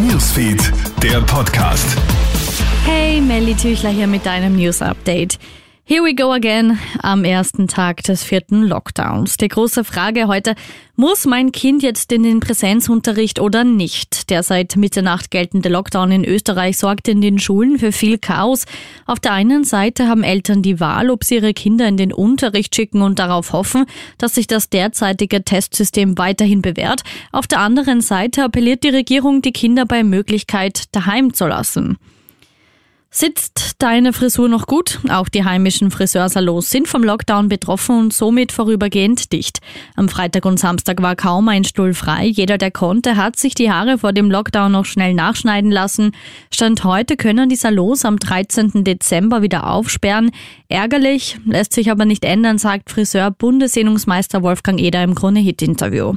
Newsfeed, der Podcast. Hey, Melly Tüchler hier mit deinem News Update. Here we go again am ersten Tag des vierten Lockdowns. Die große Frage heute, muss mein Kind jetzt in den Präsenzunterricht oder nicht? Der seit Mitternacht geltende Lockdown in Österreich sorgt in den Schulen für viel Chaos. Auf der einen Seite haben Eltern die Wahl, ob sie ihre Kinder in den Unterricht schicken und darauf hoffen, dass sich das derzeitige Testsystem weiterhin bewährt. Auf der anderen Seite appelliert die Regierung, die Kinder bei Möglichkeit daheim zu lassen. Sitzt deine Frisur noch gut? Auch die heimischen Friseursalons sind vom Lockdown betroffen und somit vorübergehend dicht. Am Freitag und Samstag war kaum ein Stuhl frei. Jeder, der konnte, hat sich die Haare vor dem Lockdown noch schnell nachschneiden lassen. Stand heute können die Salons am 13. Dezember wieder aufsperren. Ärgerlich, lässt sich aber nicht ändern, sagt Friseur Bundessehnungsmeister Wolfgang Eder im Krone-Hit-Interview.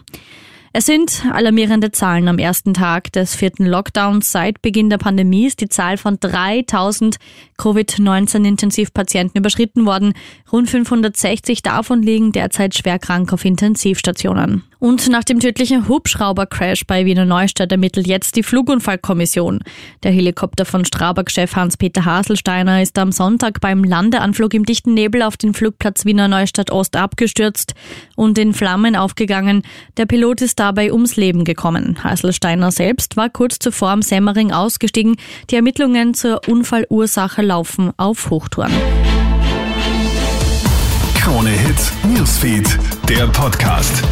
Es sind alarmierende Zahlen am ersten Tag des vierten Lockdowns. Seit Beginn der Pandemie ist die Zahl von 3000 Covid-19-Intensivpatienten überschritten worden. Rund 560 davon liegen derzeit schwer krank auf Intensivstationen. Und nach dem tödlichen Hubschrauber-Crash bei Wiener Neustadt ermittelt jetzt die Flugunfallkommission. Der Helikopter von Strabag-Chef Hans-Peter Haselsteiner ist am Sonntag beim Landeanflug im dichten Nebel auf den Flugplatz Wiener Neustadt Ost abgestürzt und in Flammen aufgegangen. Der Pilot ist dabei ums Leben gekommen. Haselsteiner selbst war kurz zuvor am Semmering ausgestiegen. Die Ermittlungen zur Unfallursache laufen auf Hochtouren. Krone Hits, Newsfeed, der Podcast.